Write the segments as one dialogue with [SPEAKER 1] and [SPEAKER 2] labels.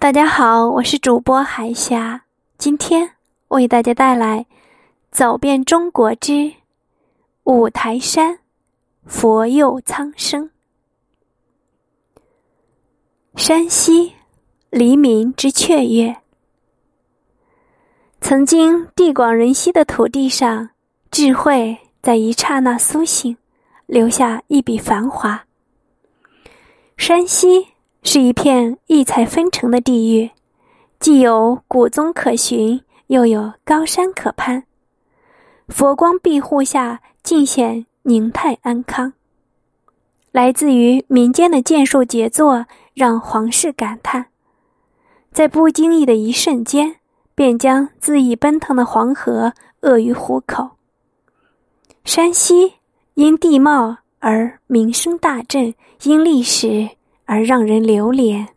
[SPEAKER 1] 大家好，我是主播海霞，今天为大家带来《走遍中国之五台山佛佑苍生》。山西黎民之雀跃，曾经地广人稀的土地上，智慧在一刹那苏醒，留下一笔繁华。山西。是一片异彩纷呈的地域，既有古宗可寻，又有高山可攀。佛光庇护下，尽显宁泰安康。来自于民间的建树杰作，让皇室感叹，在不经意的一瞬间，便将恣意奔腾的黄河扼于虎口。山西因地貌而名声大振，因历史。而让人流连。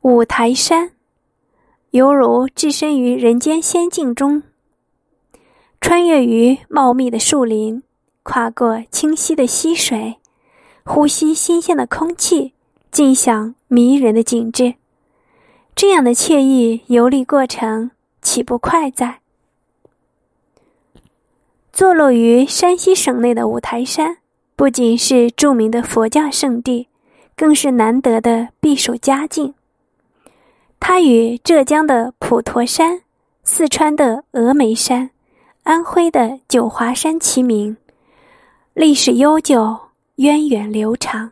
[SPEAKER 1] 五台山，犹如置身于人间仙境中，穿越于茂密的树林，跨过清晰的溪水，呼吸新鲜的空气，尽享迷人的景致。这样的惬意游历过程，岂不快哉？坐落于山西省内的五台山。不仅是著名的佛教圣地，更是难得的避暑佳境。它与浙江的普陀山、四川的峨眉山、安徽的九华山齐名，历史悠久，源远流长。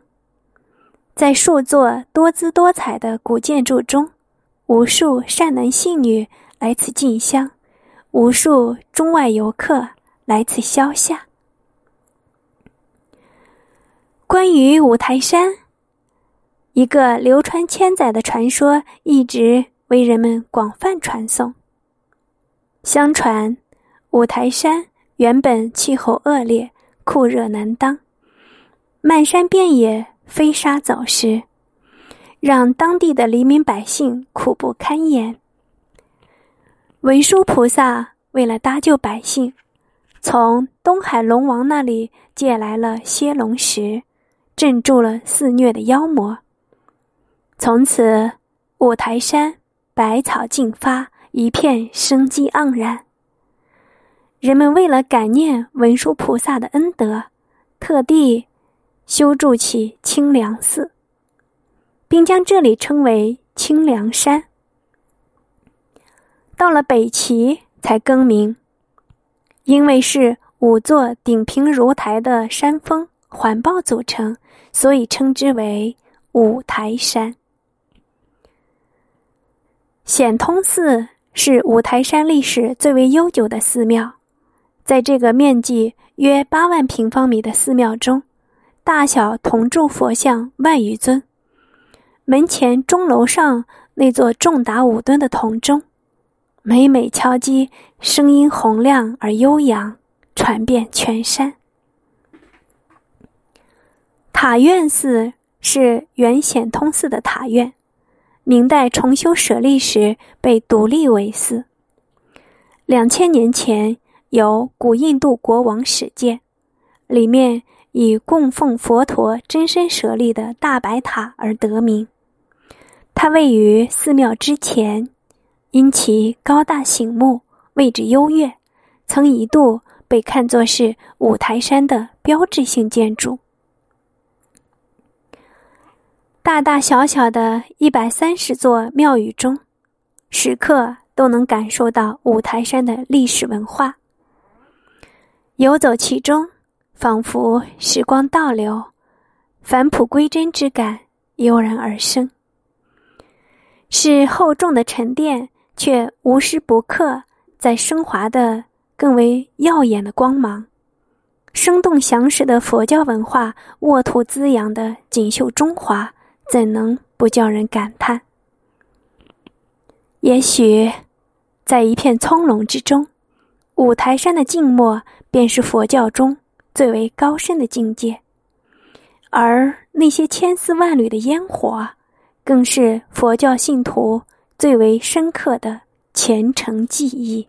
[SPEAKER 1] 在数座多姿多彩的古建筑中，无数善男信女来此进香，无数中外游客来此消夏。关于五台山，一个流传千载的传说一直为人们广泛传颂。相传，五台山原本气候恶劣，酷热难当，漫山遍野飞沙走石，让当地的黎民百姓苦不堪言。文殊菩萨为了搭救百姓，从东海龙王那里借来了蝎龙石。镇住了肆虐的妖魔。从此，五台山百草竞发，一片生机盎然。人们为了感念文殊菩萨的恩德，特地修筑起清凉寺，并将这里称为清凉山。到了北齐才更名，因为是五座顶平如台的山峰。环抱组成，所以称之为五台山。显通寺是五台山历史最为悠久的寺庙，在这个面积约八万平方米的寺庙中，大小铜铸佛像万余尊。门前钟楼上那座重达五吨的铜钟，每每敲击，声音洪亮而悠扬，传遍全山。塔院寺是原显通寺的塔院，明代重修舍利时被独立为寺。两千年前由古印度国王始建，里面以供奉佛陀真身舍利的大白塔而得名。它位于寺庙之前，因其高大醒目、位置优越，曾一度被看作是五台山的标志性建筑。大大小小的一百三十座庙宇中，时刻都能感受到五台山的历史文化。游走其中，仿佛时光倒流，返璞归真之感油然而生。是厚重的沉淀，却无时不刻在升华的更为耀眼的光芒。生动详实的佛教文化，沃土滋养的锦绣中华。怎能不叫人感叹？也许，在一片葱茏之中，五台山的静默便是佛教中最为高深的境界，而那些千丝万缕的烟火，更是佛教信徒最为深刻的虔诚记忆。